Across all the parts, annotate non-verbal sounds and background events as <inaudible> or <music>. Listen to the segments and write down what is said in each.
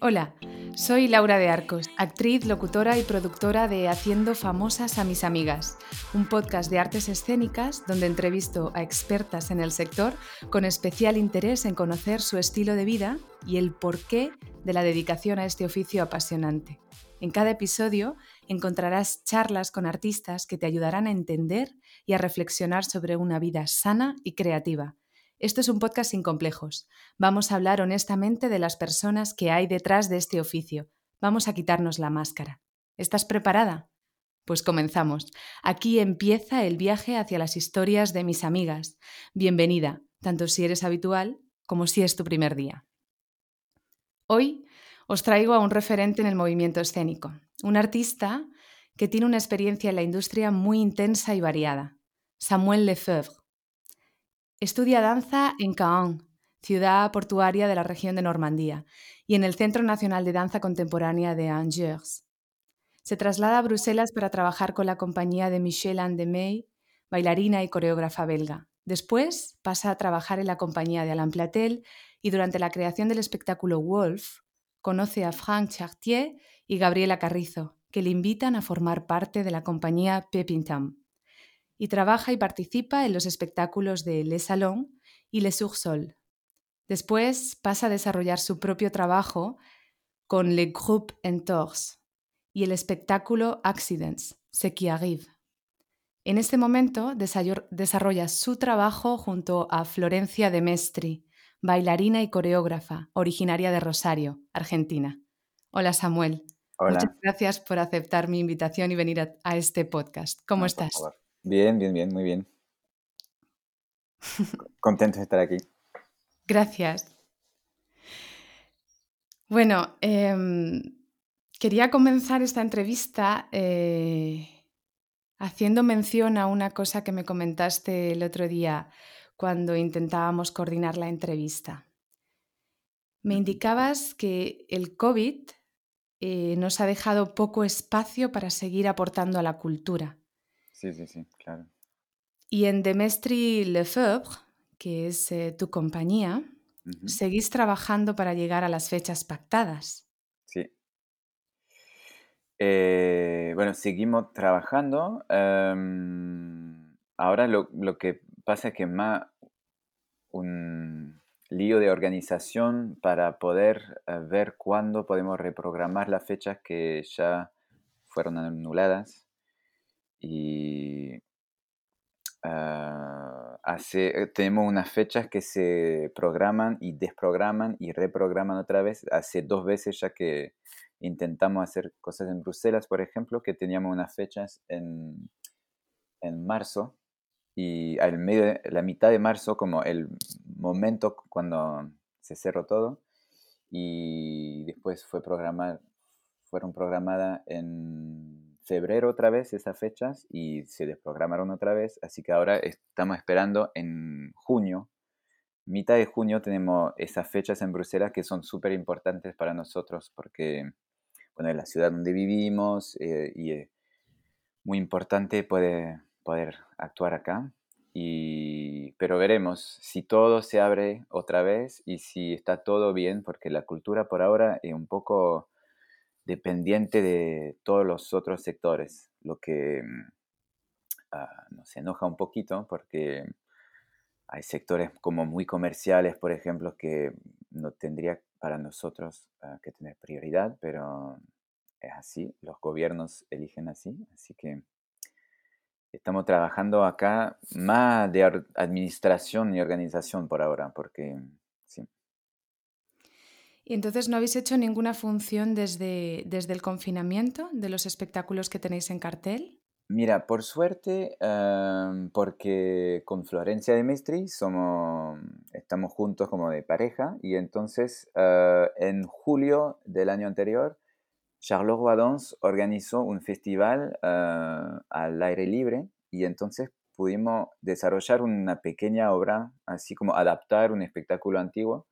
Hola, soy Laura de Arcos, actriz, locutora y productora de Haciendo Famosas a mis Amigas, un podcast de artes escénicas donde entrevisto a expertas en el sector con especial interés en conocer su estilo de vida y el porqué de la dedicación a este oficio apasionante. En cada episodio encontrarás charlas con artistas que te ayudarán a entender y a reflexionar sobre una vida sana y creativa. Esto es un podcast sin complejos. Vamos a hablar honestamente de las personas que hay detrás de este oficio. Vamos a quitarnos la máscara. ¿Estás preparada? Pues comenzamos. Aquí empieza el viaje hacia las historias de mis amigas. Bienvenida, tanto si eres habitual como si es tu primer día. Hoy os traigo a un referente en el movimiento escénico, un artista que tiene una experiencia en la industria muy intensa y variada, Samuel Lefebvre. Estudia danza en Caen, ciudad portuaria de la región de Normandía, y en el Centro Nacional de Danza Contemporánea de Angers. Se traslada a Bruselas para trabajar con la compañía de Michel Andemey, bailarina y coreógrafa belga. Después pasa a trabajar en la compañía de Alain Platel y durante la creación del espectáculo Wolf conoce a Franck Chartier y Gabriela Carrizo, que le invitan a formar parte de la compañía Pepintam. Y trabaja y participa en los espectáculos de Le Salon y Le Sursol. Después pasa a desarrollar su propio trabajo con Le Groupe Entorse y el espectáculo Accidents, Ce qui arrive. En este momento desarrolla su trabajo junto a Florencia de Mestri, bailarina y coreógrafa, originaria de Rosario, Argentina. Hola Samuel. Hola. Muchas gracias por aceptar mi invitación y venir a, este podcast. ¿Cómo estás? Bien, bien, bien, muy bien. <laughs> Contento de estar aquí. Gracias. Bueno, em, quería comenzar esta entrevista eh, haciendo mención a una cosa que me comentaste el otro día cuando intentábamos coordinar la entrevista. Me indicabas que el COVID eh, nos ha dejado poco espacio para seguir aportando a la cultura. Sí, sí, sí, claro. Y en Demestri Lefebvre, que es eh, tu compañía, seguís trabajando para llegar a las fechas pactadas. Sí. Eh, bueno, seguimos trabajando. Em, ahora lo, lo, que pasa es que más un lío de organización para poder eh, ver cuándo podemos reprogramar las fechas que ya fueron anuladas. Y eh, tenemos unas fechas que se programan y desprograman y reprograman otra vez. Hace dos veces ya que intentamos hacer cosas en Bruselas, por ejemplo, que teníamos unas fechas en, en marzo y al la mitad de marzo, como el momento cuando se cerró todo, y después fue programar, fueron programadas en febrero otra vez esas fechas y se desprogramaron otra vez, así que ahora estamos esperando en junio, mitad de junio tenemos esas fechas en Bruselas que son súper importantes para nosotros porque, bueno, es la ciudad donde vivimos eh, y es muy importante poder poder actuar acá. Y, pero veremos si todo se abre otra vez y si está todo bien, porque la cultura por ahora es un poco dependiente de todos los otros sectores, lo que mm, ah, nos enoja un poquito porque hay sectores como muy comerciales, por ejemplo, que no tendría para nosotros ah, que tener prioridad, pero es así, los gobiernos eligen así, así que Estamos trabajando acá más de administración y organización por ahora, porque sí. ¿Y entonces no habéis hecho ninguna función desde, desde el confinamiento de los espectáculos que tenéis en cartel? Mira, por suerte, em, porque con Florencia de Mestri somos, estamos juntos como de pareja y entonces eh, en julio del año anterior Charlotte Guadons organizó un festival ah, al aire libre y entonces pudimos desarrollar una pequeña obra, así como adaptar un espectáculo antiguo,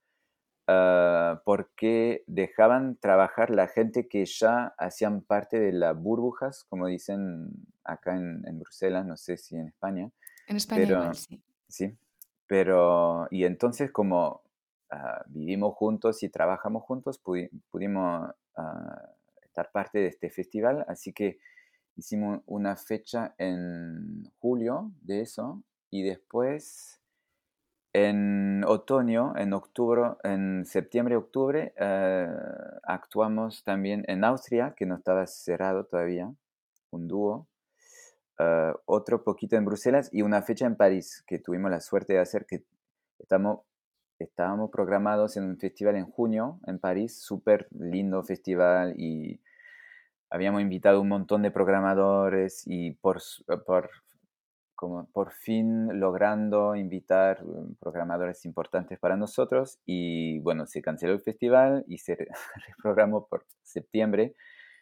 ah, porque dejaban trabajar la gente que ya hacían parte de las burbujas, como dicen acá en, Bruselas, no sé si en España. En España sí. Sí, pero, y entonces como ah, vivimos juntos y trabajamos juntos, pudimos ah, estar parte de este festival, así que hicimos una fecha en julio de eso y después en otoño, en octubre, en septiembre, octubre, eh, actuamos también en Austria, que no estaba cerrado todavía, un dúo. Eh, otro poquito en Bruselas y una fecha en París, que tuvimos la suerte de hacer, que estamos, estábamos programados en un festival en junio en París, súper lindo festival y habíamos invitado un montón de programadores y por, por como por fin logrando invitar um, programadores importantes para nosotros y bueno, se canceló el festival y se <laughs> reprogramó por septiembre.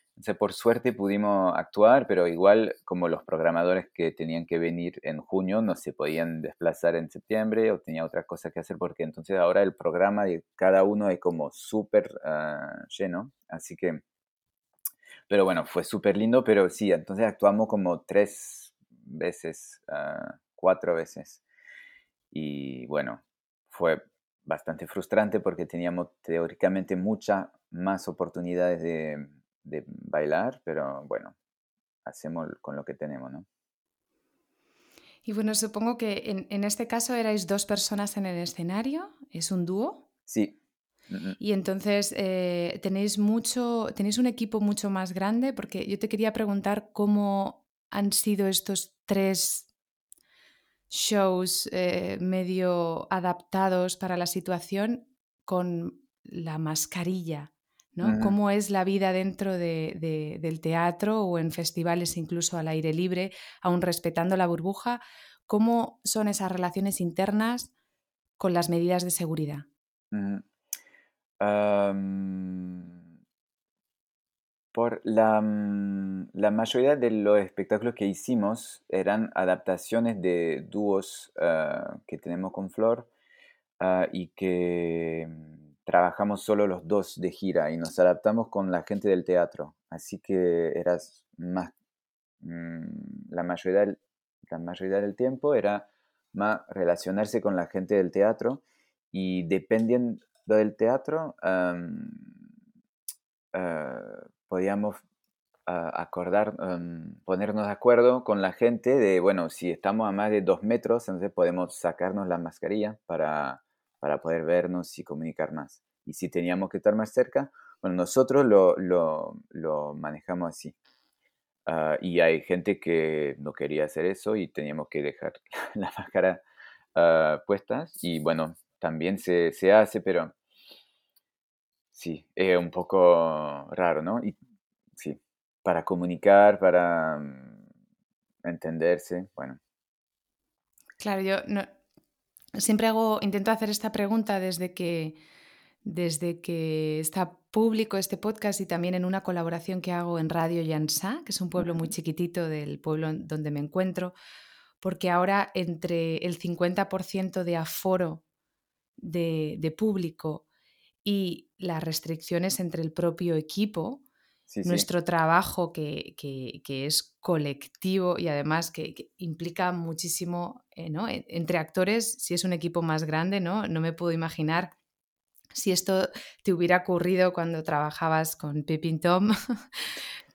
Entonces, por suerte pudimos actuar, pero igual como los programadores que tenían que venir en junio no se podían desplazar en septiembre o tenía otra cosa que hacer porque entonces ahora el programa de cada uno es como súper ah, lleno. Así que, pero bueno, fue súper lindo, pero sí, entonces actuamos como tres veces, ah, cuatro veces. Y bueno, fue bastante frustrante porque teníamos teóricamente muchas más oportunidades de, bailar, pero bueno, hacemos con lo que tenemos, ¿no? Y bueno, supongo que en, en, este caso erais dos personas en el escenario, ¿es un dúo? Sí. Y entonces eh, tenéis mucho, tenéis un equipo mucho más grande, porque yo te quería preguntar cómo han sido estos tres shows eh, medio adaptados para la situación con la mascarilla, ¿no? ¿Cómo es la vida dentro del teatro o en festivales incluso al aire libre, aún respetando la burbuja? ¿Cómo son esas relaciones internas con las medidas de seguridad? Por mm, la, mayoría de los espectáculos que hicimos eran adaptaciones de dúos ah, que tenemos con Flor ah, y que mm, trabajamos solo los dos de gira y nos adaptamos con la gente del teatro. Así que era más, mm, la, mayoría del, la mayoría del tiempo era más relacionarse con la gente del teatro y dependiendo del teatro, ah, podíamos ah, acordar, em, ponernos de acuerdo con la gente de, bueno, si estamos a más de dos metros, entonces podemos sacarnos la mascarilla para, para poder vernos y comunicar más. Y si teníamos que estar más cerca, bueno, nosotros lo, lo, lo manejamos así. Ah, y hay gente que no quería hacer eso y teníamos que dejar <laughs> la máscara uh, puestas. Y bueno, también se, se hace, pero Sí, es un poco raro, ¿no? Y sí, para comunicar, para mm, entenderse, bueno. Claro, yo no, siempre hago, intento hacer esta pregunta desde que, desde que está público este podcast y también en una colaboración que hago en Radio Yansá, que es un pueblo muy chiquitito del pueblo donde me encuentro, porque ahora entre el 50% de aforo de, de público y las restricciones entre el propio equipo, nuestro trabajo que, es colectivo y además que, implica muchísimo eh, ¿no? entre actores, si es un equipo más grande, ¿no? no me puedo imaginar si esto te hubiera ocurrido cuando trabajabas con Pippin Tom, <laughs>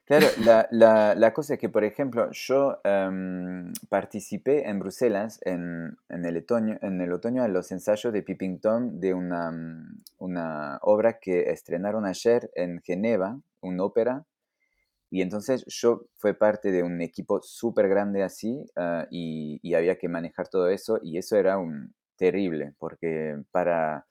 Claro, la, cosa es que, por ejemplo, yo em, participé en Bruselas en, el otoño, en el otoño los ensayos de Pipping Tom de una, mm, una obra que estrenaron ayer en Geneva, una ópera. Y entonces yo fui parte de un equipo súper grande así ah, y, y, había que manejar todo eso y eso era un, terrible porque para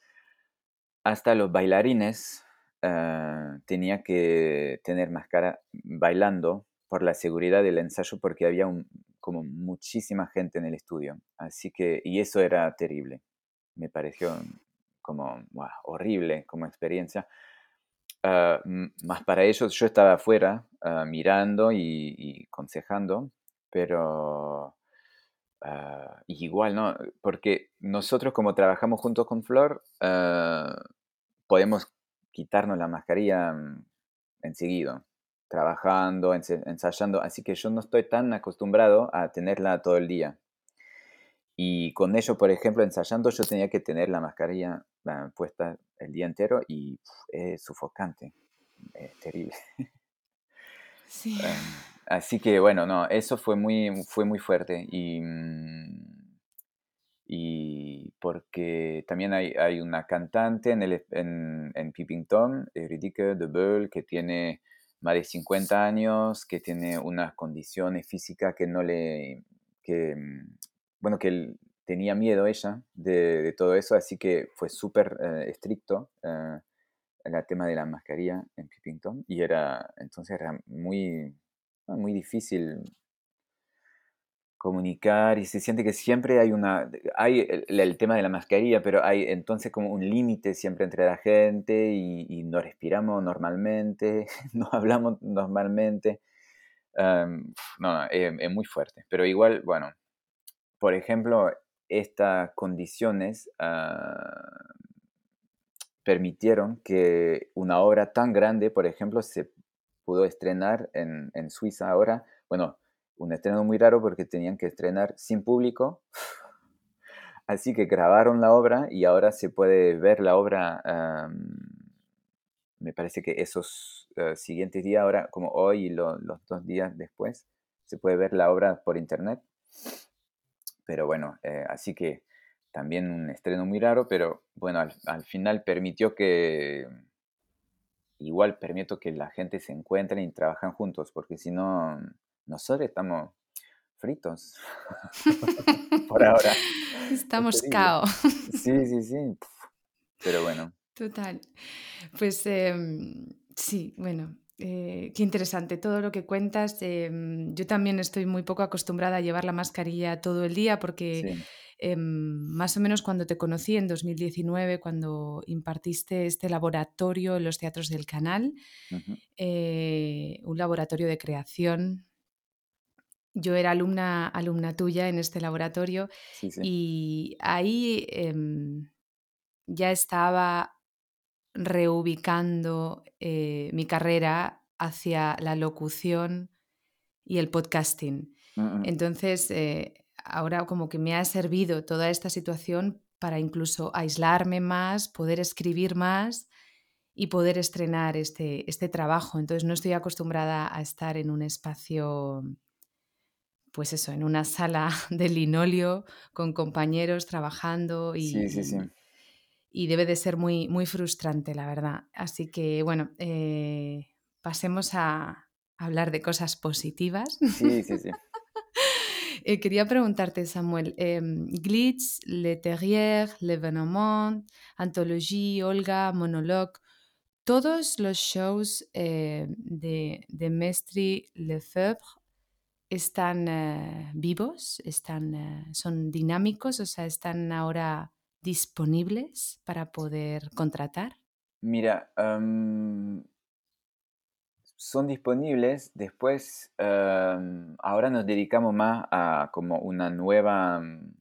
hasta los bailarines Ah, tenía que tener máscara bailando por la seguridad del ensayo porque había como muchísima gente en el estudio. Así que, y eso era terrible. Me pareció como horrible como experiencia. Ah, más para ellos, yo estaba afuera ah, mirando y, y, aconsejando, pero igual, ¿no? Porque nosotros como trabajamos juntos con Flor, podemos quitarnos la mascarilla mm, enseguida, trabajando, ensayando, así que yo no estoy tan acostumbrado a tenerla todo el día. Y con ello, por ejemplo, ensayando, yo tenía que tener la mascarilla puesta el día entero y es sufocante, es terrible. <laughs> Sí. Em, así que bueno, no, eso fue muy, fue muy fuerte. Y, mm, y porque también hay, una cantante en, el, en, en Peeping Tom, Eurydice de Beul, que tiene más de 50 años, que tiene unas condiciones físicas que no le, que, mm, bueno, que tenía miedo ella de, todo eso, así que fue súper eh, estricto eh, el tema de la mascarilla en Pippington y era, entonces era muy, muy difícil comunicar y se siente que siempre hay una, hay el, tema de la mascarilla, pero hay entonces como un límite siempre entre la gente y, no respiramos normalmente, <laughs> no hablamos normalmente. Em, no, es, muy fuerte, pero igual, bueno, por ejemplo, estas condiciones ah, permitieron que una obra tan grande, por ejemplo, se pudo estrenar en, en Suiza ahora, bueno, un estreno muy raro porque tenían que estrenar sin público. Así que grabaron la obra y ahora se puede ver la obra, me parece que esos eh, siguientes días, ahora como hoy y los dos días después, se puede ver la obra por internet. Pero bueno, eh, así que también un estreno muy raro, pero bueno, al, al final permitió que, igual permito que la gente se encuentre y trabajen juntos, porque si no, nosotros estamos fritos <laughs> por <laughs> ahora. Estamos cao. Sí, sí, sí. Pero bueno. Total. Pues em, sí, bueno, eh, qué interesante todo lo que cuentas. Em, yo también estoy muy poco acostumbrada a llevar la mascarilla todo el día porque em, más o menos cuando te conocí en 2019, cuando impartiste este laboratorio en los teatros del canal, eh, un laboratorio de creación yo era alumna, alumna tuya en este laboratorio y ahí em, ya estaba reubicando eh, mi carrera hacia la locución y el podcasting. Mm, mm. Entonces, eh, ahora como que me ha servido toda esta situación para incluso aislarme más, poder escribir más y poder estrenar este, este trabajo. Entonces, no estoy acostumbrada a estar en un espacio pues eso, en una sala <laughs> de linolio con compañeros trabajando y, y debe de ser muy, muy frustrante, la verdad. Así que bueno, eh, pasemos a hablar de cosas positivas. Sí, sí, sí. <laughs> Eh, quería preguntarte, Samuel, em, Glitch, Le Terrier, L'Evenement, Anthologie, Olga, Monologue, todos los shows eh, de, de Mestre Lefebvre están eh, vivos, están, eh, son dinámicos, o sea, están ahora disponibles para poder contratar? Mira, son disponibles. Después, ahora nos dedicamos más a como una nueva mm,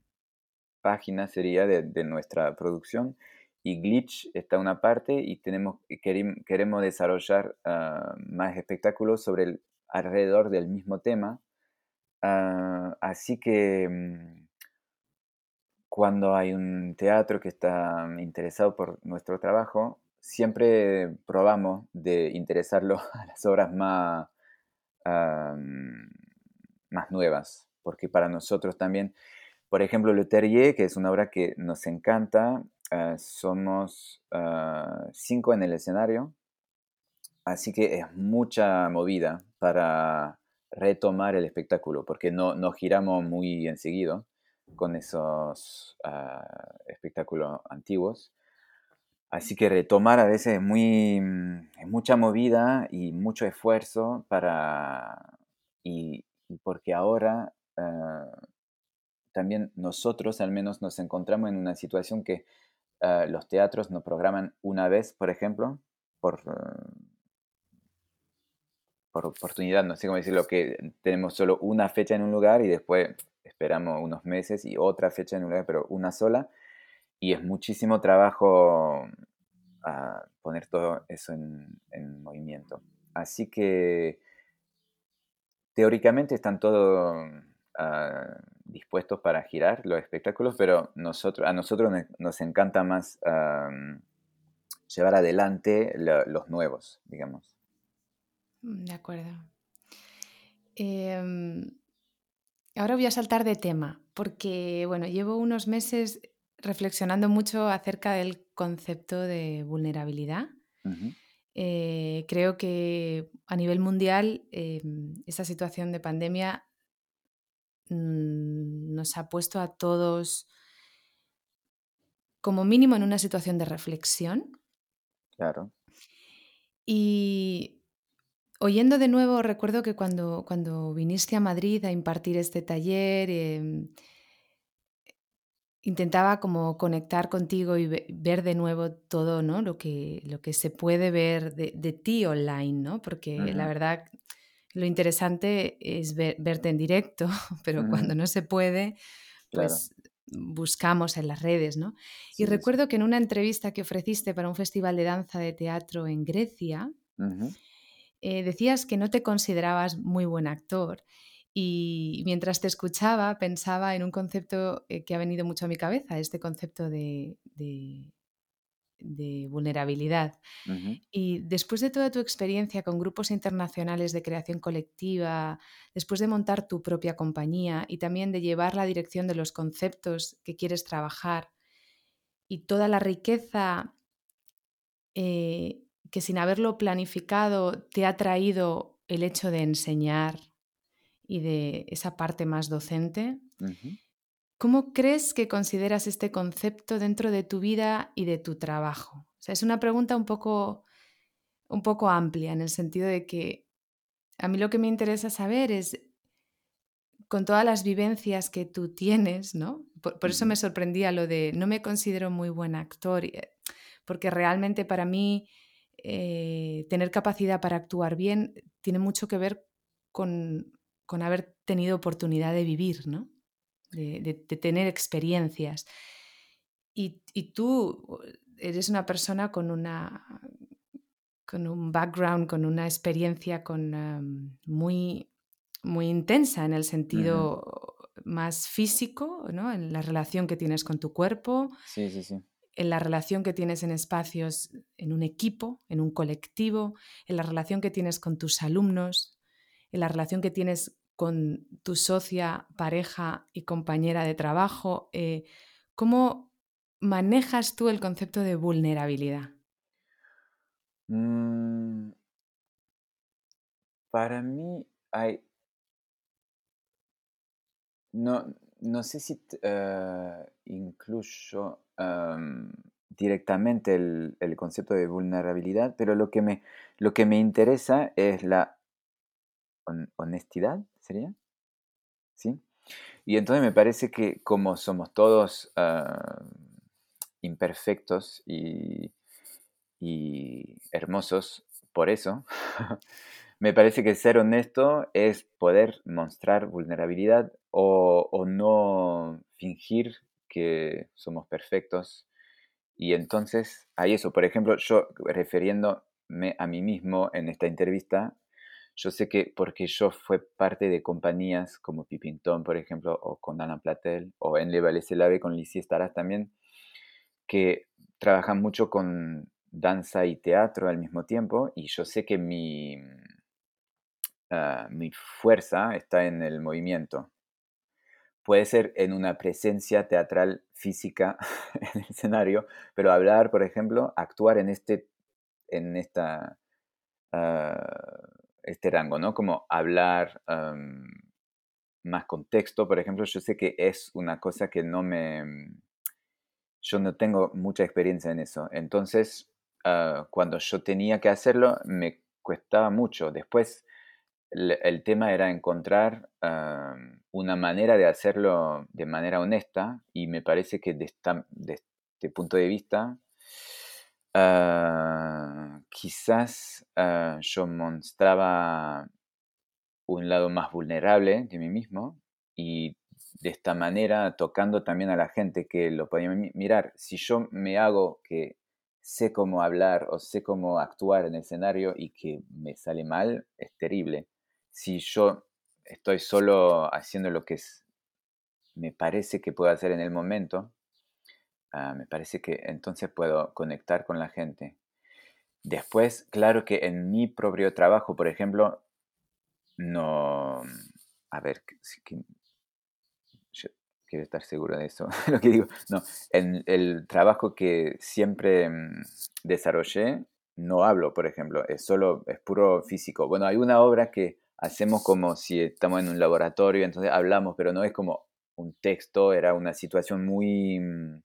página sería de, nuestra producción. Y Glitch está una parte y tenemos, queremos desarrollar ah, más espectáculos sobre el, alrededor del mismo tema Ah, así que mm, cuando hay un teatro que está interesado por nuestro trabajo, siempre probamos de interesarlo <laughs> a las obras más, ah, mm, más nuevas, porque para nosotros también, por ejemplo, Le Terrier, que es una obra que nos encanta, ah, somos cinco en el escenario, así que es mucha movida para retomar el espectáculo, porque no, no giramos muy enseguida con esos ah, espectáculos antiguos. Así que retomar a veces es, muy, mm, mucha movida y mucho esfuerzo para... Y, porque ahora ah, también nosotros al menos nos encontramos en una situación que ah, los teatros nos programan una vez, por ejemplo, por, por oportunidad, no sé cómo decirlo, que tenemos solo una fecha en un lugar y después esperamos unos meses y otra fecha en un lugar, pero una sola. Y es muchísimo trabajo ah, poner todo eso en, movimiento. Así que teóricamente están todos ah, dispuestos para girar los espectáculos, pero nosotros, a nosotros nos encanta más llevar adelante los nuevos, digamos. Mm, de acuerdo. Em, ahora voy a saltar de tema, porque bueno, llevo unos meses reflexionando mucho acerca del concepto de vulnerabilidad. Eh, creo que a nivel mundial em, esta situación de pandemia mm, nos ha puesto a todos como mínimo en una situación de reflexión. Claro. Y oyendo de nuevo, recuerdo que cuando, cuando viniste a Madrid a impartir este taller, em, intentaba como conectar contigo y ver de nuevo todo, ¿no? Lo que, lo que se puede ver de, ti online, ¿no? Porque la verdad, lo interesante es verte en directo, <laughs> pero cuando no se puede, pues buscamos en las redes, ¿no? y recuerdo que en una entrevista que ofreciste para un festival de danza de teatro en Grecia, eh, decías que no te considerabas muy buen actor y mientras te escuchaba, pensaba en un concepto eh, que ha venido mucho a mi cabeza, este concepto de, vulnerabilidad. Y después de toda tu experiencia con grupos internacionales de creación colectiva, después de montar tu propia compañía y también de llevar la dirección de los conceptos que quieres trabajar y toda la riqueza eh, que sin haberlo planificado te ha traído el hecho de enseñar, y de esa parte más docente. ¿Cómo crees que consideras este concepto dentro de tu vida y de tu trabajo? O sea, es una pregunta un poco, un poco amplia en el sentido de que a mí lo que me interesa saber es, con todas las vivencias que tú tienes, ¿no? Por, eso me sorprendía lo de no me considero muy buen actor, eh, porque realmente para mí eh, tener capacidad para actuar bien tiene mucho que ver con con haber tenido oportunidad de vivir, ¿no? de, tener experiencias. Y, tú eres una persona con, una, con un background, con una experiencia con, muy, muy intensa en el sentido más físico, ¿no? en la relación que tienes con tu cuerpo, sí, sí, sí. En la relación que tienes en espacios, en un equipo, en un colectivo, en la relación que tienes con tus alumnos, en la relación que tienes con tu socia, pareja y compañera de trabajo. Eh, ¿Cómo manejas tú el concepto de vulnerabilidad? Mm, para mí hay... No, no sé si uh, incluyo directamente el, el, concepto de vulnerabilidad, pero lo que me, lo que me interesa es la honestidad, ¿sería? ¿Sí? Y entonces me parece que como somos todos imperfectos y, hermosos por eso, <laughs> me parece que ser honesto es poder mostrar vulnerabilidad o, o, no fingir que somos perfectos. Y entonces hay eso. Por ejemplo, yo refiriéndome a mí mismo en esta entrevista, yo sé que porque yo fui parte de compañías como Pipintón, por ejemplo, o con Ana Platel, o en Le Valais con Licie Staras también, que trabajan mucho con danza y teatro al mismo tiempo, y yo sé que mi, ah, mi fuerza está en el movimiento. Puede ser en una presencia teatral física <laughs> en el escenario, pero hablar, por ejemplo, actuar en, este, en esta... Ah, este rango, ¿no? Como hablar más contexto, por ejemplo, yo sé que es una cosa que no me... Mm, yo no tengo mucha experiencia en eso. Entonces, ah, cuando yo tenía que hacerlo, me cuestaba mucho. Después, el, tema era encontrar una manera de hacerlo de manera honesta y me parece que de, de este punto de vista Ah, quizás ah, yo mostraba un lado más vulnerable de mí mismo y de esta manera tocando también a la gente que lo podía mirar. Si yo me hago que sé cómo hablar o sé cómo actuar en el escenario y que me sale mal, es terrible. Si yo estoy solo haciendo lo que es me parece que puedo hacer en el momento, ah, me parece que entonces puedo conectar con la gente. Después, claro que en mi propio trabajo, por ejemplo, no, a ver, quiero estar seguro de eso, <laughs> lo que digo. No, en el trabajo que siempre mm, desarrollé, no hablo, por ejemplo, es solo, es puro físico. Bueno, hay una obra que hacemos como si estamos en un laboratorio, entonces hablamos, pero no es como un texto, era una situación muy... Mm,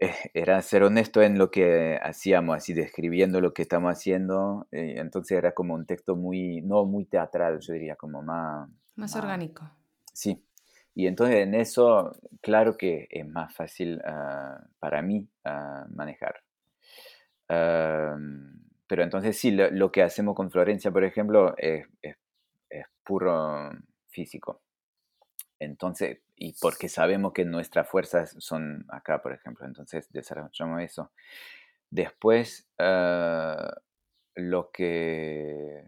eh, era ser honesto en lo que hacíamos, así describiendo lo que estamos haciendo, eh, entonces era como un texto muy, no muy teatral, yo diría, como más... Más, orgánico. Sí, y entonces en eso, claro que es más fácil ah, para mí ah, manejar. Pero entonces sí, lo, que hacemos con Florencia, por ejemplo, es, es, puro físico. Entonces, y porque sabemos que nuestras fuerzas son acá, por ejemplo, entonces desarrollamos eso. Después, ah, lo que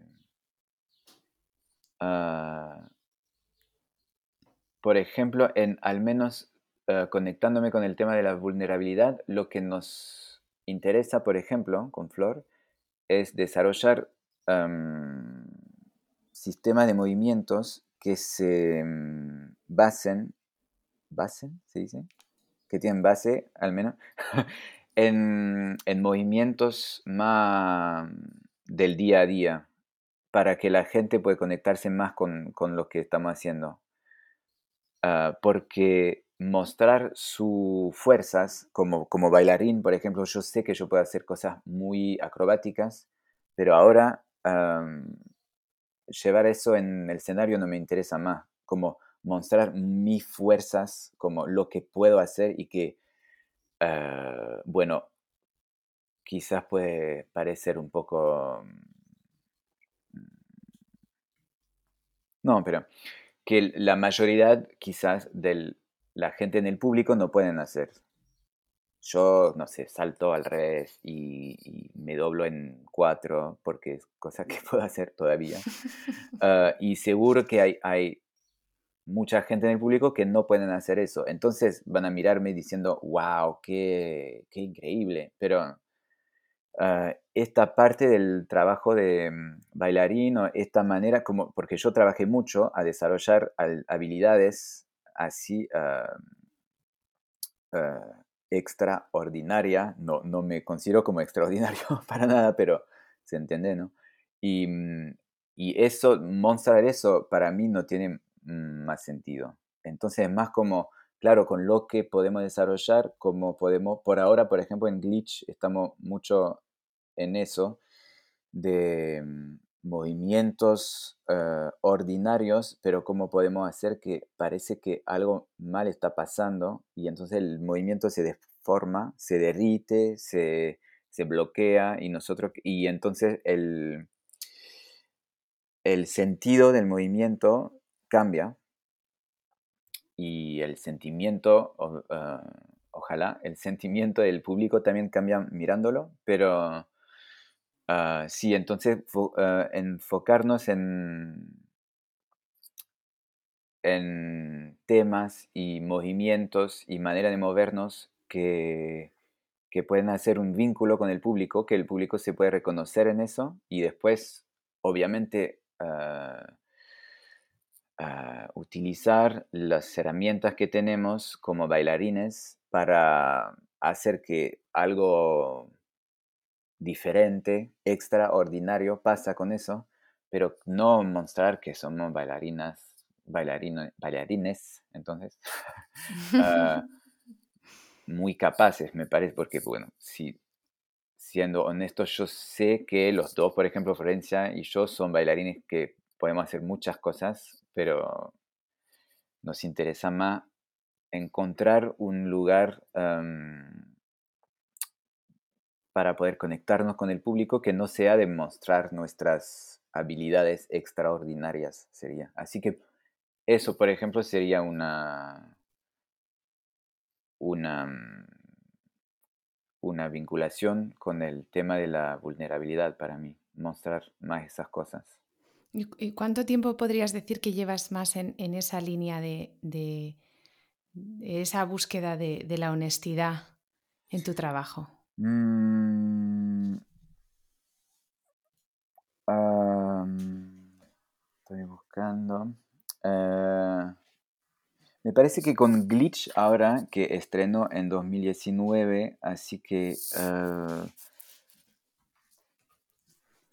por ejemplo, en al menos eh, conectándome con el tema de la vulnerabilidad, lo que nos interesa, por ejemplo, con Flor, es desarrollar sistemas de movimientos que se mm, basen, basen, ¿se dice? Que tienen base, al menos, <laughs> en, movimientos más del día a día, para que la gente pueda conectarse más con, con lo que estamos haciendo. Ah, porque mostrar sus fuerzas como, como bailarín, por ejemplo, yo sé que yo puedo hacer cosas muy acrobáticas, pero ahora llevar eso en el escenario no me interesa más, como mostrar mis fuerzas, como lo que puedo hacer y que, ah, bueno, quizás puede parecer un poco... Mm, no, pero que la mayoría quizás de la gente en el público no pueden hacer. Yo, no sé, salto al revés y, me doblo en cuatro porque es cosa que <laughs> puedo hacer todavía. <laughs> Ah, y seguro que hay, hay mucha gente en el público que no pueden hacer eso. Entonces van a mirarme diciendo, wow, qué, qué increíble. Pero Ah, esta parte del trabajo de mm, bailarín o esta manera, como, porque yo trabajé mucho a desarrollar habilidades así uh, extraordinaria, no, no me considero como extraordinario <laughs> para nada, pero se entiende, ¿no? Y, mm, y eso, mostrar eso para mí no tiene más sentido. Entonces, más como, claro, con lo que podemos desarrollar, como podemos, por ahora, por ejemplo, en Glitch estamos mucho en eso de mm, movimientos eh, ordinarios, pero cómo podemos hacer que parece que algo mal está pasando y entonces el movimiento se deforma, se derrite, se, bloquea y nosotros y entonces el, el sentido del movimiento cambia. Y el sentimiento, eh, ojalá, el sentimiento del público también cambia mirándolo, pero Ah, sí, entonces ah, enfocarnos en, en temas y movimientos y manera de movernos que, que pueden hacer un vínculo con el público, que el público se puede reconocer en eso y después, obviamente, ah, utilizar las herramientas que tenemos como bailarines para hacer que algo diferente, extraordinario pasa con eso, pero no mostrar que somos bailarinas, bailarines, entonces, <laughs> ah, <laughs> muy capaces, me parece, porque, bueno, si, siendo honesto, yo sé que los dos, por ejemplo, Florencia y yo, son bailarines que podemos hacer muchas cosas, pero nos interesa más encontrar un lugar para poder conectarnos con el público que no sea demostrar nuestras habilidades extraordinarias, sería. Así que eso, por ejemplo, sería una, una, mm, una vinculación con el tema de la vulnerabilidad para mí, mostrar más esas cosas. ¿Y cuánto tiempo podrías decir que llevas más en, esa línea de, esa búsqueda de, la honestidad en tu trabajo? Mm. estoy buscando. Eh, me parece que con Glitch ahora, que estrenó en 2019, así que... Eh,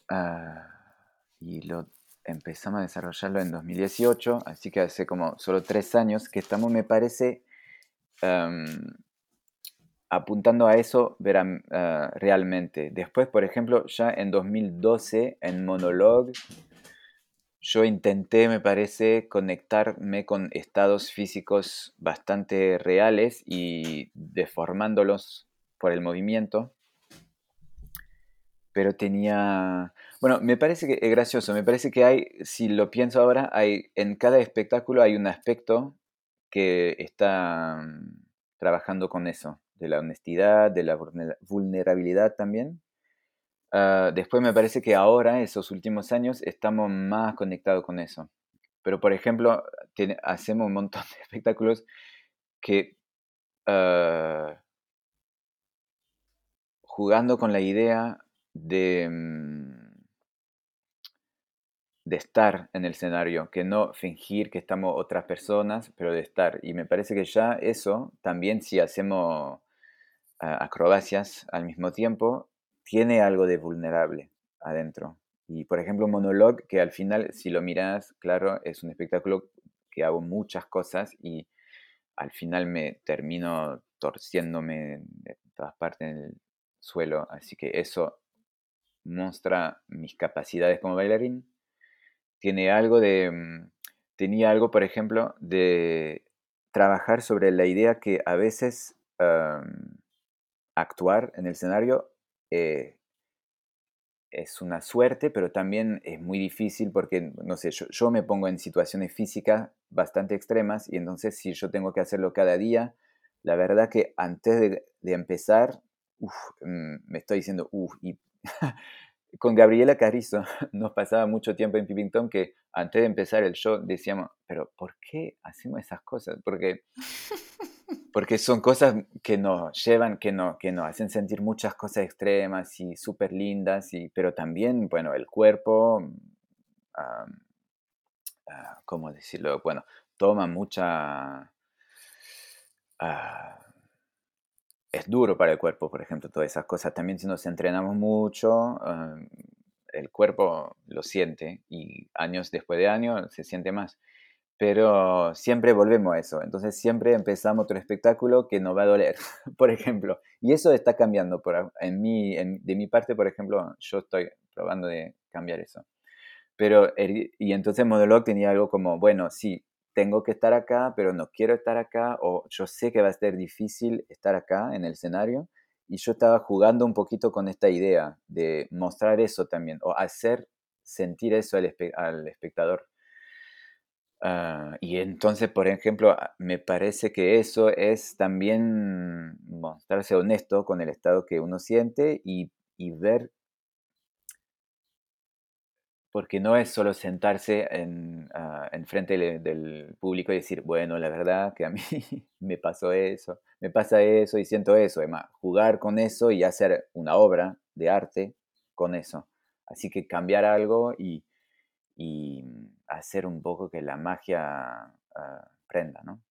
ah, y lo empezamos a desarrollarlo en 2018, así que hace como solo tres años que estamos, me parece, em, apuntando a eso verán, eh, realmente. Después, por ejemplo, ya en 2012, en Monologue, yo intenté, me parece, conectarme con estados físicos bastante reales y deformándolos por el movimiento. Pero tenía... Bueno, me parece que es gracioso, me parece que hay, si lo pienso ahora, hay, en cada espectáculo hay un aspecto que está mm, trabajando con eso, de la honestidad, de la vulnerabilidad también. Ah, después me parece que ahora, esos últimos años, estamos más conectados con eso. Pero, por ejemplo, hacemos un montón de <laughs> espectáculos que ah, jugando con la idea de, mm, de estar en el escenario, que no fingir que estamos otras personas, pero de estar. Y me parece que ya eso, también si hacemos acrobacias al mismo tiempo, tiene algo de vulnerable adentro. Y por ejemplo, Monologue, que al final, si lo miras, claro, es un espectáculo que hago muchas cosas y al final me termino torciéndome de todas partes en el suelo. Así que eso muestra mis capacidades como bailarín. Tiene algo de. Mm, tenía algo, por ejemplo, de trabajar sobre la idea que a veces actuar en el escenario eh, es una suerte, pero también es muy difícil porque, no sé, yo, me pongo en situaciones físicas bastante extremas y entonces si yo tengo que hacerlo cada día, la verdad que antes de, empezar, mm, me estoy diciendo, uff, y <laughs> con Gabriela Carrizo <laughs> nos pasaba mucho tiempo en Pipington que antes de empezar el show decíamos, pero ¿por qué hacemos esas cosas? Porque <laughs> porque son cosas que nos llevan, que, no, que nos hacen sentir muchas cosas extremas y súper lindas, y, pero también, bueno, el cuerpo, ah, ¿cómo decirlo? Bueno, toma mucha... Ah, es duro para el cuerpo, por ejemplo, todas esas cosas. También si nos entrenamos mucho, ah, el cuerpo lo siente y años después de años se siente más pero siempre volvemos a eso. Entonces siempre empezamos otro espectáculo que nos va a doler, <laughs> por ejemplo. Y eso está cambiando. Por, en mí, de mi parte, por ejemplo, yo estoy probando de cambiar eso. Pero, y entonces Monologue tenía algo como, bueno, sí, tengo que estar acá, pero no quiero estar acá, o yo sé que va a ser difícil estar acá en el escenario. Y yo estaba jugando un poquito con esta idea de mostrar eso también, o hacer sentir eso al espectador. Ah, y entonces, por ejemplo, ah, me parece que eso es también mostrarse honesto con el estado que uno siente y, ver, porque no es solo sentarse en, uh, frente del, público y decir, bueno, la verdad que a mí <laughs> me pasó eso, me pasa eso y siento eso. Además, jugar con eso y hacer una obra de arte con eso. Así que cambiar algo y, y hacer un poco que la magia ah, prenda, ¿no?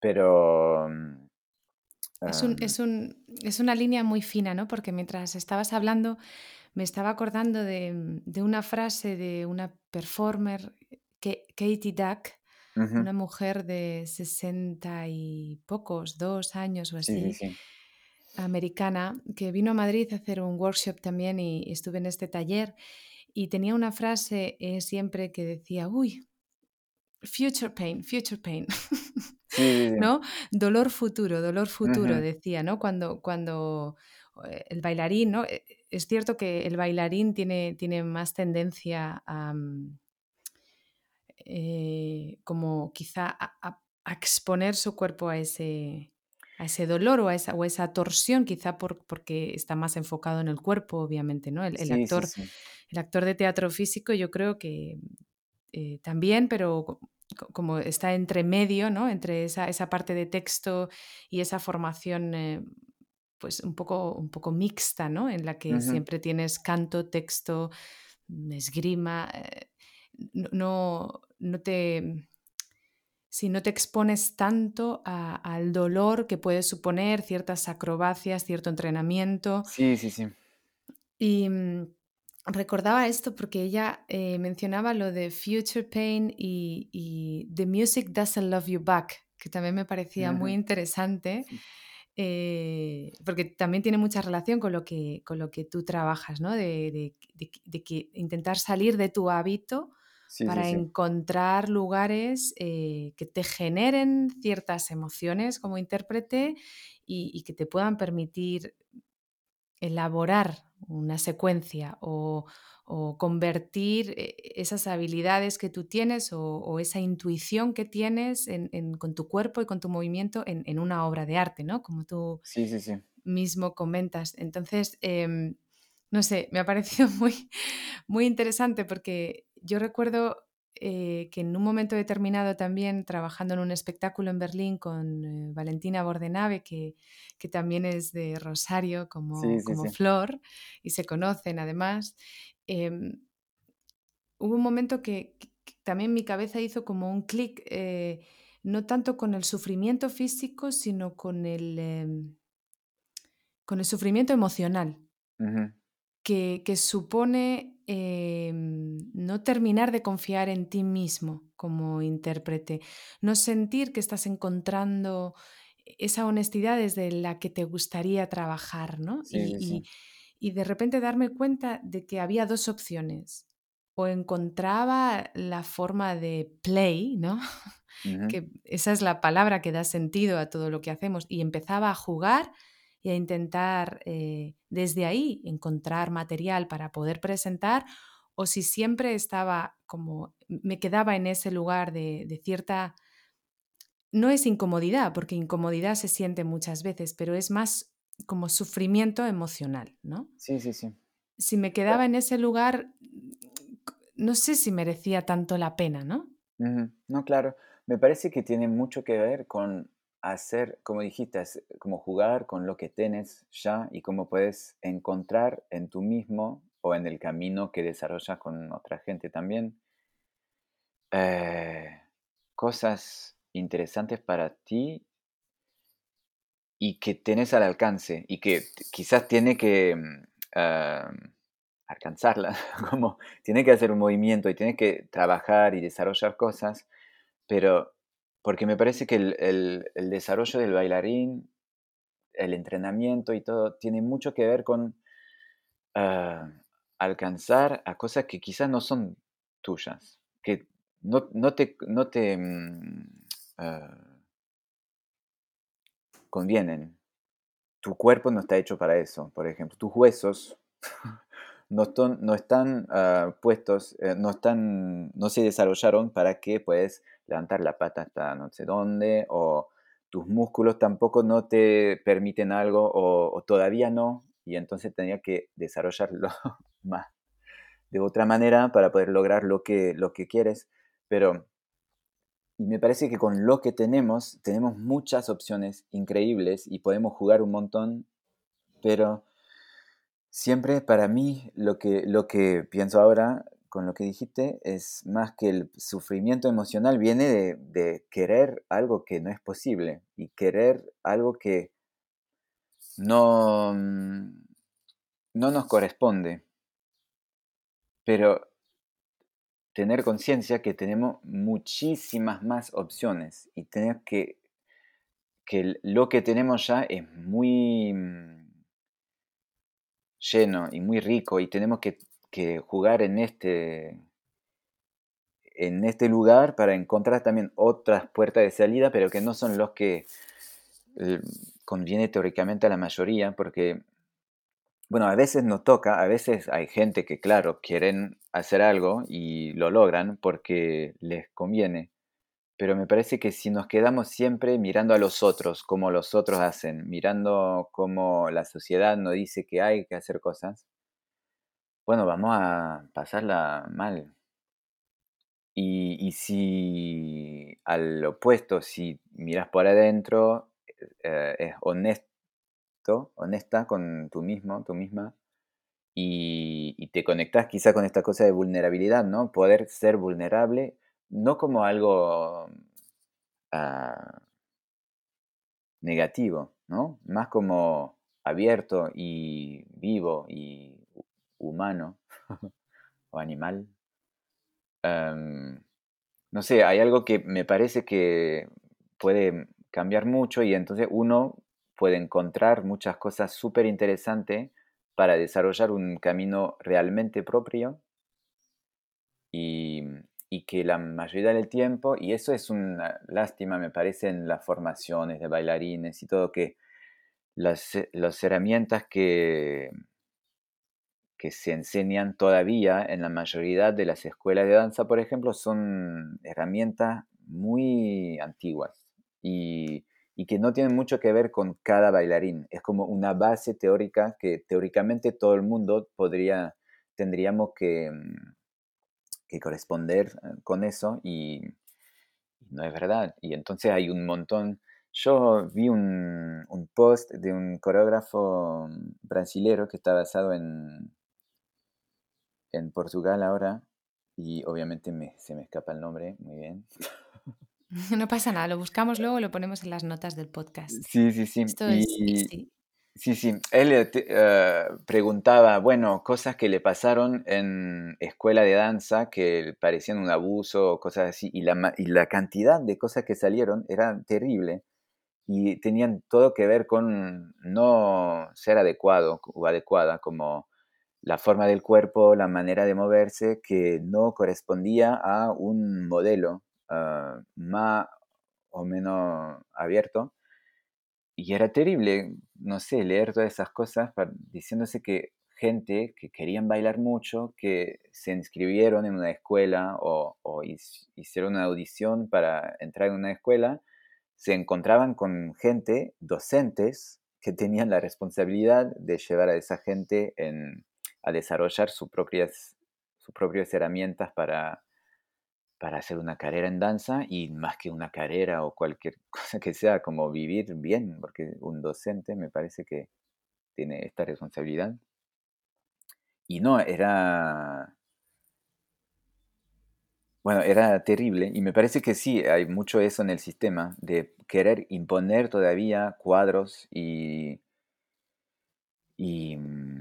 Pero... Mm, es, un, es, un, es, una línea muy fina, ¿no? Porque mientras estabas hablando me estaba acordando de, mm, de una frase de una performer, que, Katie Duck, una mujer de sesenta y pocos, dos años o así, americana, que vino a Madrid a hacer un workshop también y estuve en este taller y tenía una frase eh, siempre que decía, uy, future pain, future pain. <laughs> ¿No? Dolor futuro, dolor futuro, decía, ¿no? Cuando, cuando eh, el bailarín, ¿no? Eh, es cierto que el bailarín tiene, tiene más tendencia a, mm, como quizá a, exponer su cuerpo a ese, a ese dolor o a esa, o esa torsión, quizá por, porque está más enfocado en el cuerpo, obviamente, ¿no? El, actor, el actor de teatro físico yo creo que, eh, también, pero como está entre medio, ¿no? Entre esa, esa parte de texto y esa formación eh, pues un poco, un poco mixta, ¿no? En la que siempre tienes canto, texto, mm, esgrima. Eh, no, no te. Si no te expones tanto al dolor que puede suponer ciertas acrobacias, cierto entrenamiento. Sí, sí, sí. Y mm, recordaba esto porque ella eh, mencionaba lo de Future Pain y, The Music Doesn't Love You Back, que también me parecía muy interesante. Eh, porque también tiene mucha relación con lo que, con lo que tú trabajas, ¿no? De, que intentar salir de tu hábito para encontrar lugares eh, que te generen ciertas emociones como intérprete y, que te puedan permitir elaborar una secuencia o, convertir eh, esas habilidades que tú tienes o, esa intuición que tienes con tu cuerpo y con tu movimiento en, una obra de arte, ¿no? Como tú mismo comentas. Entonces, em, no sé, me ha parecido <laughs> muy, muy interesante porque yo recuerdo eh, que en un momento determinado también trabajando en un espectáculo en Berlín con eh, Valentina Bordenave, que, que, también es de Rosario como, como Flor, y se conocen además, em, hubo un momento que, también mi cabeza hizo como un clic, eh, no tanto con el sufrimiento físico, sino con el, em, con el sufrimiento emocional. Que, que, supone Em, no terminar de confiar en ti mismo como intérprete, no sentir que estás encontrando esa honestidad desde la que te gustaría trabajar, ¿no? y, de repente darme cuenta de que había dos opciones. O encontraba la forma de play, ¿no? <laughs> que esa es la palabra que da sentido a todo lo que hacemos, y empezaba a jugar y a intentar eh, desde ahí encontrar material para poder presentar o si siempre estaba como, me quedaba en ese lugar de, cierta, no es incomodidad, porque incomodidad se siente muchas veces, pero es más como sufrimiento emocional, ¿no? Sí, sí, sí. Si me quedaba en ese lugar, no sé si merecía tanto la pena, ¿no? No, claro. Me parece que tiene mucho que ver con hacer, como dijiste, como jugar con lo que tienes ya y cómo puedes encontrar en tú mismo o en el camino que desarrollas con otra gente también eh, cosas interesantes para ti y que tienes al alcance y que quizás tiene que mm, alcanzarla, <laughs> como tiene que hacer un movimiento y tiene que trabajar y desarrollar cosas, pero porque me parece que el, desarrollo del bailarín, el entrenamiento y todo, tiene mucho que ver con ah, alcanzar a cosas que quizás no son tuyas, que no, te, mm, ah, convienen. Tu cuerpo no está hecho para eso, por ejemplo. Tus huesos <laughs> no, no están ah, puestos, eh, no, están, no se desarrollaron para que puedas levantar la pata hasta no sé dónde, o tus músculos tampoco no te permiten algo, o, todavía no, y entonces tenía que desarrollarlo <laughs> más de otra manera para poder lograr lo que, lo que quieres. Pero, y me parece que con lo que tenemos, tenemos muchas opciones increíbles y podemos jugar un montón, pero Siempre para mí lo que, lo que pienso ahora con lo que dijiste es más que el sufrimiento emocional viene de, querer algo que no es posible y querer algo que no, mm, no nos corresponde. Pero tener conciencia que tenemos muchísimas más opciones y tener que, que lo que tenemos ya es muy mm, lleno y muy rico y tenemos que, jugar en este, en este lugar para encontrar también otras puertas de salida, pero que no son los que eh, conviene teóricamente a la mayoría, porque, bueno, a veces nos toca, a veces hay gente que, claro, quieren hacer algo y lo logran porque les conviene, pero me parece que si nos quedamos siempre mirando a los otros, como los otros hacen, mirando cómo la sociedad nos dice que hay que hacer cosas, bueno, vamos a pasarla mal. Y, si al opuesto, si miras por adentro, eh, es honesto, honesta con tú mismo, tú misma, y, te conectas quizá con esta cosa de vulnerabilidad, ¿no? Poder ser vulnerable, no como algo ah, negativo, ¿no? Más como abierto y vivo y humano <laughs> o animal. Em, no sé, hay algo que me parece que puede cambiar mucho y entonces uno puede encontrar muchas cosas súper interesantes para desarrollar un camino realmente propio y, que la mayoría del tiempo, y eso es una lástima me parece en las formaciones de bailarines y todo, que las, las herramientas que, que se enseñan todavía en la mayoría de las escuelas de danza, por ejemplo, son herramientas muy antiguas y, que no tienen mucho que ver con cada bailarín. Es como una base teórica que teóricamente todo el mundo podría, tendríamos que, mm, que corresponder eh, con eso y, no es verdad. Y entonces hay un montón. Yo vi un, un post de un coreógrafo brasilero que está basado en, en Portugal ahora y obviamente se me escapa el nombre, muy bien. <laughs> No pasa nada, lo buscamos luego y lo ponemos en las notas del podcast. Sí, sí, sí. Esto es Sí, sí. Él eh, eh, preguntaba, bueno, cosas que le pasaron en escuela de danza que parecían un abuso cosas así, y la, y la cantidad de cosas que salieron era terrible y tenían todo que ver con no ser adecuado o adecuada, como la forma del cuerpo, la manera de moverse, que no correspondía a un modelo ah, más o menos abierto. Y era terrible, no sé, leer todas esas cosas diciéndose que gente que querían bailar mucho, que se inscribieron en una escuela o, o hicieron una audición para entrar en una escuela, se encontraban con gente, docentes, que tenían la responsabilidad de llevar a esa gente en, a desarrollar sus propias, sus propias herramientas para, para hacer una carrera en danza y más que una carrera o cualquier <laughs> cosa que sea, como vivir bien, porque un docente me parece que tiene esta responsabilidad. Y no, era... Bueno, era terrible y me parece que sí, hay mucho eso en el sistema, de querer imponer todavía cuadros y, y mm,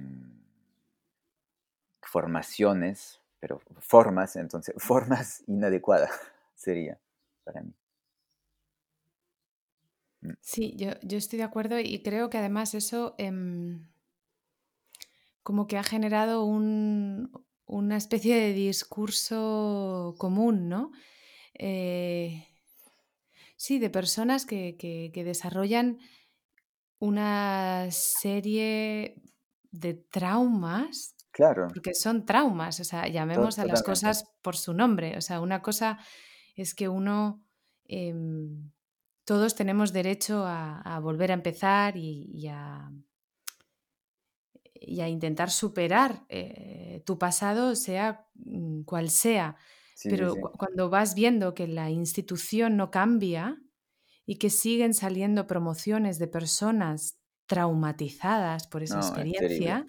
formaciones, pero formas, entonces, <laughs> formas inadecuadas sería para mí. Mm. Sí, yo, estoy de acuerdo y creo que además eso em, como que ha generado una especie de discurso común, ¿no? Eh, sí, de personas que, que desarrollan una serie de traumas porque son traumas, o sea, llamemos a las cosas por su nombre. O sea, una cosa es que uno, em, todos tenemos derecho a, volver a empezar y, a, intentar superar eh, tu pasado, sea mm, cual sea. Pero cuando vas viendo que la institución no cambia y que siguen saliendo promociones de personas traumatizadas por esa experiencia,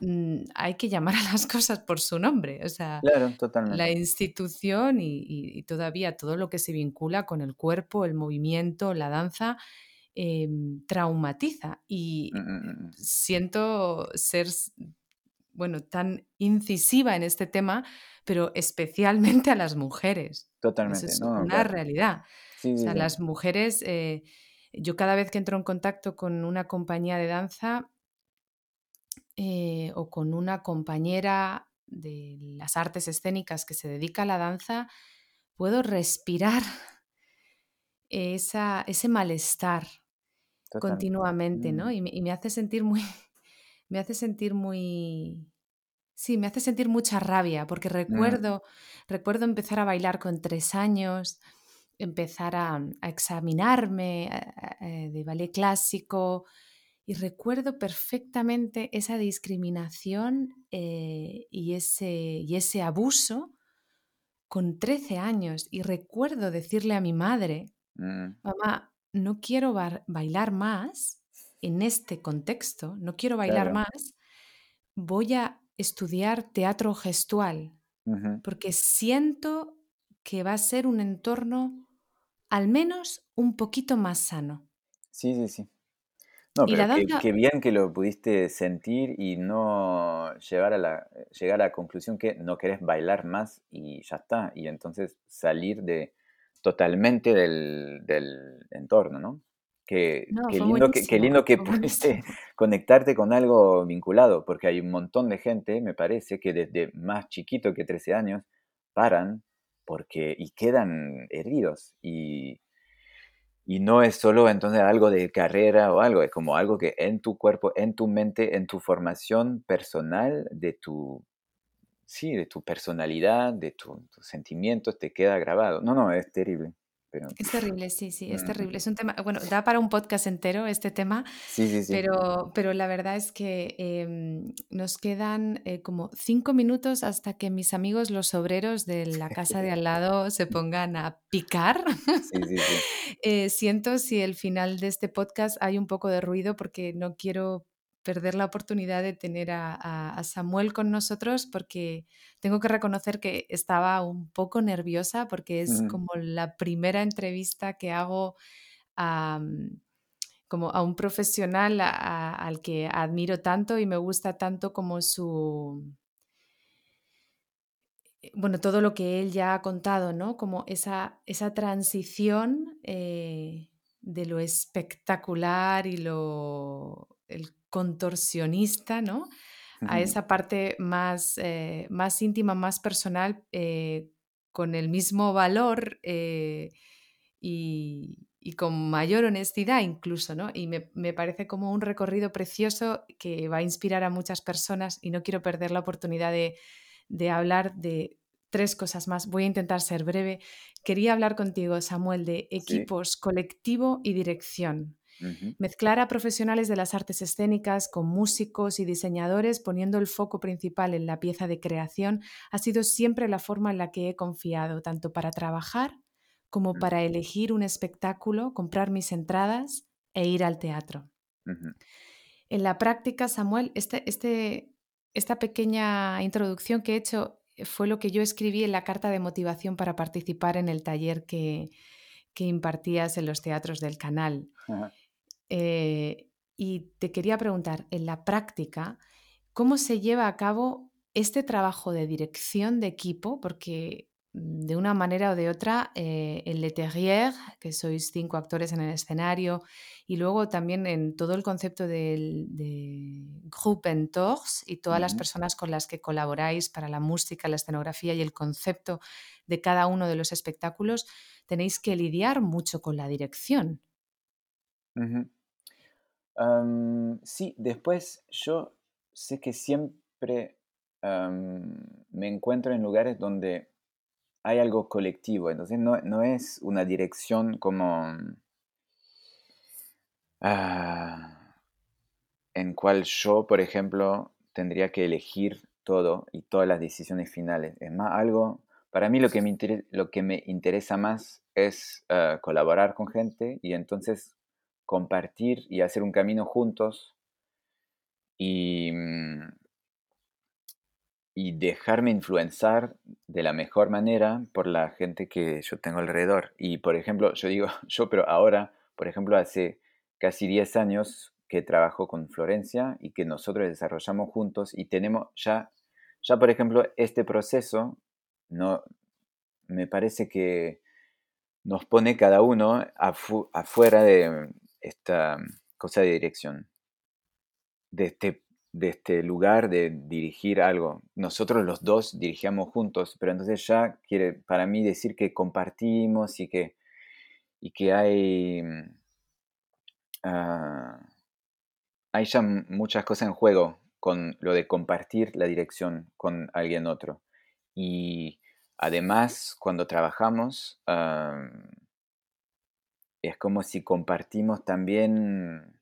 Mm, hay que llamar a las <laughs> cosas por su nombre. O sea, la institución y, todavía todo lo que se vincula con el cuerpo, el movimiento, la danza, em, traumatiza. Y mm, mm, siento ser, bueno, tan incisiva en este tema, pero especialmente a las mujeres. Totalmente. es una realidad. o sea, las mujeres, eh, yo cada vez que entro en contacto con una compañía de danza, eh, o con una compañera de las artes escénicas que se dedica a la danza, puedo respirar <laughs> ese malestar continuamente, ¿no? Mm. Y me, hace sentir muy, <laughs> me hace sentir muy, sí, me hace sentir mucha rabia, porque mm. recuerdo, recuerdo empezar a bailar con tres años, empezar a, examinarme eh, de ballet clásico, y recuerdo perfectamente esa discriminación eh, y, ese, y ese abuso con 13 años y recuerdo decirle a mi madre, Mm, mamá, no quiero bailar más en este contexto, no quiero bailar claro. más, voy a estudiar teatro gestual porque siento que va a ser un entorno al menos un poquito más sano. Sí, sí, sí. No, pero qué, danza, qué bien que lo pudiste sentir y no llevar a la, llegar a la conclusión que no querés bailar más y ya está. Y entonces salir de totalmente del, del entorno, ¿no? Qué, no, qué fue lindo que, qué lindo que pudiste <laughs> conectarte con algo vinculado, porque hay un montón de gente, me parece, que desde más chiquito que 13 años paran porque y quedan heridos. Y, y no es solo entonces algo de carrera o algo, es como algo que en tu cuerpo, en tu mente, en tu formación personal, de tu, sí, de tu personalidad, de tu- tus sentimientos, te queda grabado. No, no, es terrible, pero... Es terrible, sí, sí, es mm, terrible. Es un tema, bueno, da para un podcast entero este tema, sí, sí, sí. pero, pero la verdad es que em, nos quedan eh, como cinco minutos hasta que mis amigos los obreros de la casa de al lado se pongan a picar. Sí, sí, sí. <laughs> Eh, siento si el final de este podcast hay un poco de ruido porque no quiero perder la oportunidad de tener a, a- a Samuel con nosotros porque tengo que reconocer que estaba un poco nerviosa porque es como la primera entrevista que hago a, como a un profesional al que admiro tanto y me gusta tanto como su, eh, bueno, todo lo que él ya ha contado, ¿no? Como esa, esa transición eh, de lo espectacular y lo el contorsionista, ¿no? A esa parte más, eh, más íntima, más personal, eh, con el mismo valor eh, y, y con mayor honestidad incluso, ¿no? Y me, me parece como un recorrido precioso que va a inspirar a muchas personas y no quiero perder la oportunidad de, de hablar de tres cosas más. Voy a intentar ser breve. Quería hablar contigo, Samuel, de Sí. equipos, colectivo y dirección. Mezclar a profesionales de las artes escénicas con músicos y diseñadores poniendo el foco principal en la pieza de creación ha sido siempre la forma en la que he confiado, tanto para trabajar como para elegir un espectáculo, comprar mis entradas e ir al teatro. En la práctica, Samuel, este, este, esta pequeña introducción que he hecho fue lo que yo escribí en la carta de motivación para participar en el taller que, que impartías en los teatros del canal. ajá, Eh, y te quería preguntar, en la práctica, ¿cómo se lleva a cabo este trabajo de dirección de equipo? Porque mm, de una manera o de otra, eh, en Le Terrier, que sois cinco actores en el escenario, y luego también en todo el concepto del, de Groupe Entors y todas las personas con las que colaboráis para la música, la escenografía y el concepto de cada uno de los espectáculos, tenéis que lidiar mucho con la dirección. ujú. Sí, después yo sé que siempre me encuentro en lugares donde hay algo colectivo, entonces no, no es una dirección como ah, en cual yo, por ejemplo, tendría que elegir todo y todas las decisiones finales. Es más, algo, para mí lo que me, intere- lo que me interesa más es ah, colaborar con gente y entonces compartir y hacer un camino juntos y, mm, y dejarme influenciar de la mejor manera por la gente que yo tengo alrededor. Y por ejemplo, yo digo <laughs> yo, pero ahora, por ejemplo, hace casi 10 años que trabajo con Florencia y que nosotros desarrollamos juntos y tenemos ya, ya por ejemplo, este proceso, no, me parece que nos pone cada uno afu- afuera de esta cosa de dirección de este, de este lugar de dirigir algo. Nosotros los dos dirigíamos juntos, pero entonces ya quiere para mí decir que compartimos y que, y que hay, mm, ah, hay ya muchas cosas en juego con lo de compartir la dirección con alguien otro. Y además, cuando trabajamos, es como si compartimos también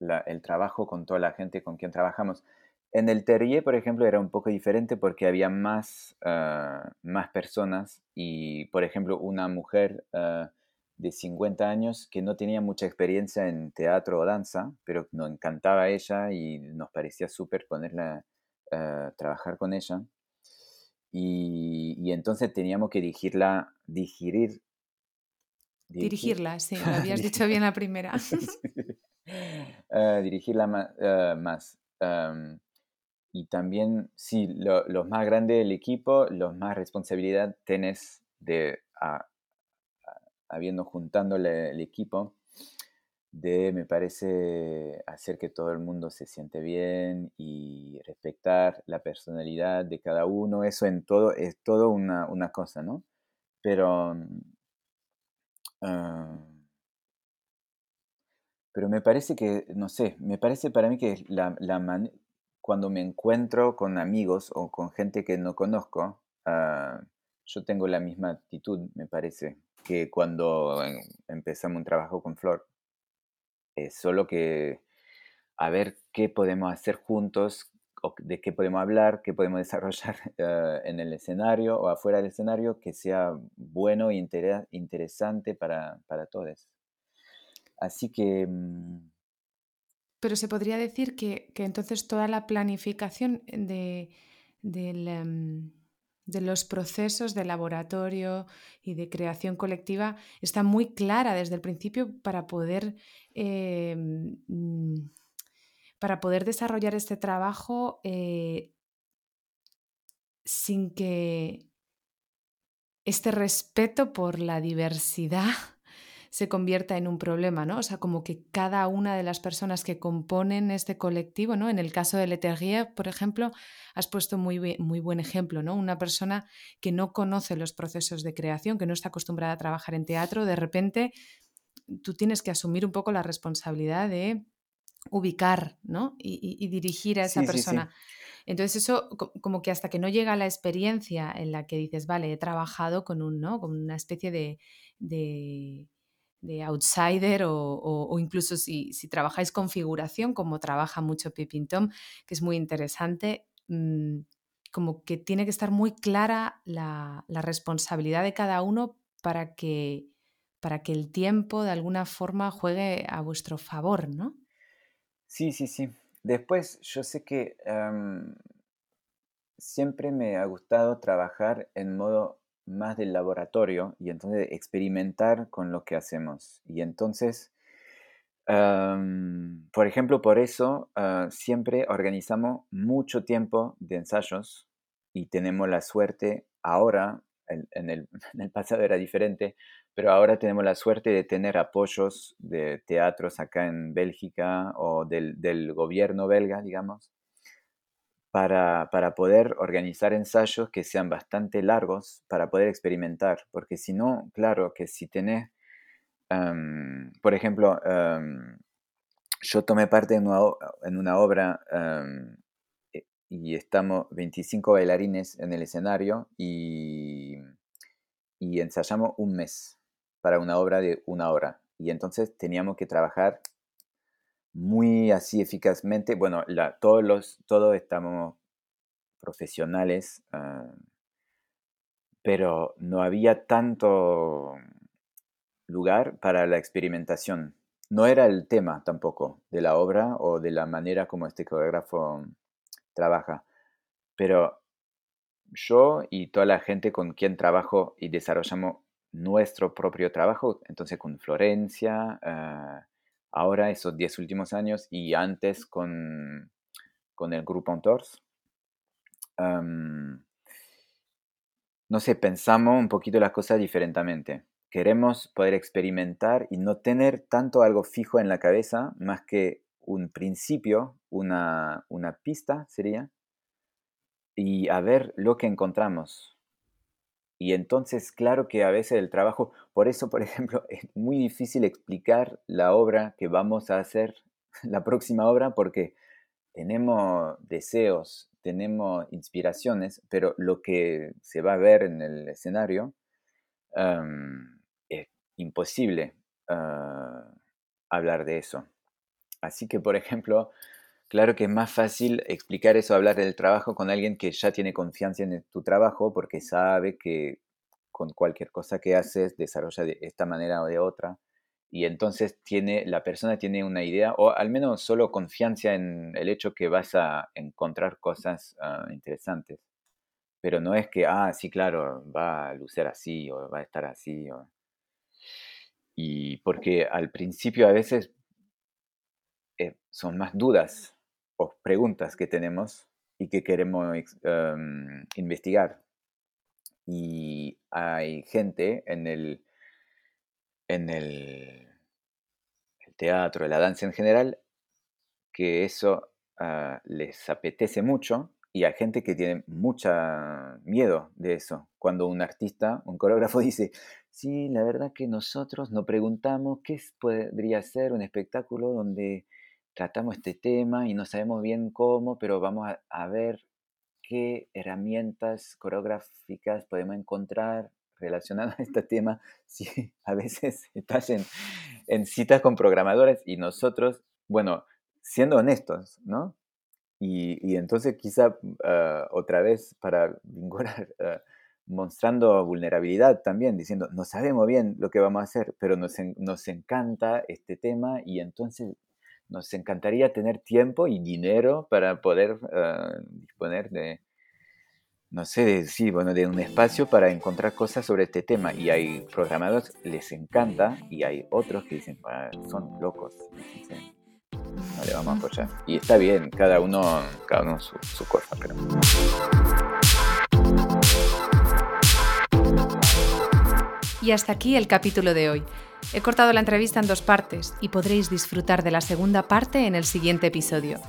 el trabajo con toda la gente con quien trabajamos. En el Terrier, por ejemplo, era un poco diferente porque había más, ah, más personas y, por ejemplo, una mujer ah, de 50 años que no tenía mucha experiencia en teatro o danza, pero nos encantaba ella y nos parecía súper ponerla, a trabajar con ella. Y, entonces teníamos que dirigirla, digerir. Dirigirla, sí, lo <laughs> habías dicho bien la primera. <laughs> Ah, dirigirla más. y también, sí, los más grandes del equipo, los más responsabilidad tenés de, habiendo juntando el equipo, de, me parece, hacer que todo el mundo se siente bien y respetar la personalidad de cada uno. Eso en todo es todo una, cosa, ¿no? Pero, ah, pero me parece que, no sé, me parece para mí que la, cuando me encuentro con amigos o con gente que no conozco, ah, yo tengo la misma actitud, me parece, que cuando empezamos un trabajo con Flor. Es solo que a ver qué podemos hacer juntos, o de qué podemos hablar, qué podemos <laughs> desarrollar eh, en el escenario o afuera del escenario que sea bueno e interesante para, todos. Así que... Mm, Pero se podría decir que, entonces toda la planificación de, del, em, de los procesos de laboratorio y de creación colectiva está muy clara desde el principio para poder, mm, para poder desarrollar este trabajo eh, sin que este respeto por la diversidad <laughs> se convierta en un problema, ¿no? O sea, como que cada una de las personas que componen este colectivo, ¿no? En el caso de Leterrier, por ejemplo, has puesto muy, muy buen ejemplo, ¿no? Una persona que no conoce los procesos de creación, que no está acostumbrada a trabajar en teatro, de repente tú tienes que asumir un poco la responsabilidad de ubicar, ¿no? Y, dirigir a esa persona. Entonces eso como que hasta que no llega la experiencia en la que dices, vale, he trabajado con un, ¿no? Con una especie de de outsider o, incluso si, trabajáis configuración, como trabaja mucho Pippin Tom, que es muy interesante, mm, como que tiene que estar muy clara la, responsabilidad de cada uno para que, para que el tiempo de alguna forma juegue a vuestro favor, ¿no? Sí, sí, sí. Después, yo sé que em, siempre me ha gustado trabajar en modo más del laboratorio y entonces experimentar con lo que hacemos. Y entonces, por ejemplo, por eso ah, siempre organizamos mucho tiempo de ensayos y tenemos la suerte ahora, <laughs> en, el, pasado era diferente, pero ahora tenemos la suerte de tener apoyos de teatros acá en Bélgica o del, gobierno belga, digamos, para, poder organizar ensayos que sean bastante largos para poder experimentar, porque si no, claro que si tenés, por ejemplo, yo tomé parte en una, obra e, y estamos 25 bailarines en el escenario y ensayamos un mes para una obra de una hora. Y entonces teníamos que trabajar muy así eficazmente. Bueno, todos, los, todos estamos profesionales, ah, pero no había tanto lugar para la experimentación. No era el tema tampoco de la obra o de la manera como este coreógrafo trabaja, pero yo y toda la gente con quien trabajo y desarrollamos nuestro propio trabajo, entonces con Florencia, ah, ahora esos 10 últimos años y antes con, con el grupo Entors. no sé, pensamos un poquito las cosas diferentemente. Queremos poder experimentar y no tener tanto algo fijo en la cabeza, más que un principio, una, una pista sería, y a ver lo que encontramos. Y entonces, claro que a veces el trabajo, por eso, por <laughs> ejemplo, es muy difícil explicar la obra que vamos a hacer, <laughs> la próxima obra, porque tenemos deseos, tenemos inspiraciones, pero lo que se va a ver en el escenario es imposible ah, hablar de eso. Así que, por ejemplo, Claro que es más fácil explicar eso, hablar del trabajo con alguien que ya tiene confianza en tu trabajo porque sabe que con cualquier cosa que haces desarrolla de esta manera o de otra. Y entonces tiene, la persona tiene una idea, o al menos solo confianza en el hecho que vas a encontrar cosas ah, interesantes. Pero no es que, ah, sí, claro, va a lucer así o va a estar así. Y porque al principio a veces eh, son más dudas o preguntas que tenemos y que queremos em, investigar. Y hay gente en el, en el, teatro, la danza en general, que eso ah, les apetece mucho y hay gente que tiene mucho miedo de eso. Cuando un artista, un coreógrafo <laughs> dice, sí, la verdad que nosotros nos preguntamos qué podría ser un espectáculo donde tratamos este tema y no sabemos bien cómo, pero vamos a, ver qué herramientas coreográficas podemos encontrar relacionadas a este tema <laughs> si a veces <laughs> estás en, en citas con programadores y nosotros, bueno, siendo honestos, ¿no? Y, y entonces quizá ah, otra vez para vincular, <laughs> ah, mostrando vulnerabilidad también, diciendo, no sabemos bien lo que vamos a hacer, pero nos, nos encanta este tema y entonces nos encantaría tener tiempo y dinero para poder ah, disponer de, no sé, de, sí, bueno, de un espacio para encontrar cosas sobre este tema. Y hay programadores, les encanta, y hay otros que dicen, ah, son locos. no le vamos a apoyar. Y está bien, cada uno, cada uno su, su cosa, pero... Y hasta aquí el capítulo de hoy. He cortado la entrevista en dos partes y podréis disfrutar de la segunda parte en el siguiente episodio.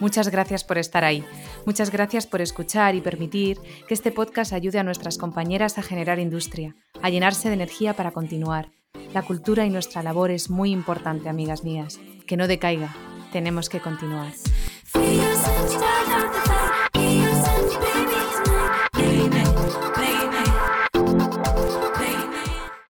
Muchas gracias por estar ahí. Muchas gracias por escuchar y permitir que este podcast ayude a nuestras compañeras a generar industria, a llenarse de energía para continuar. La cultura y nuestra labor es muy importante, amigas mías. Que no decaiga. Tenemos que continuar.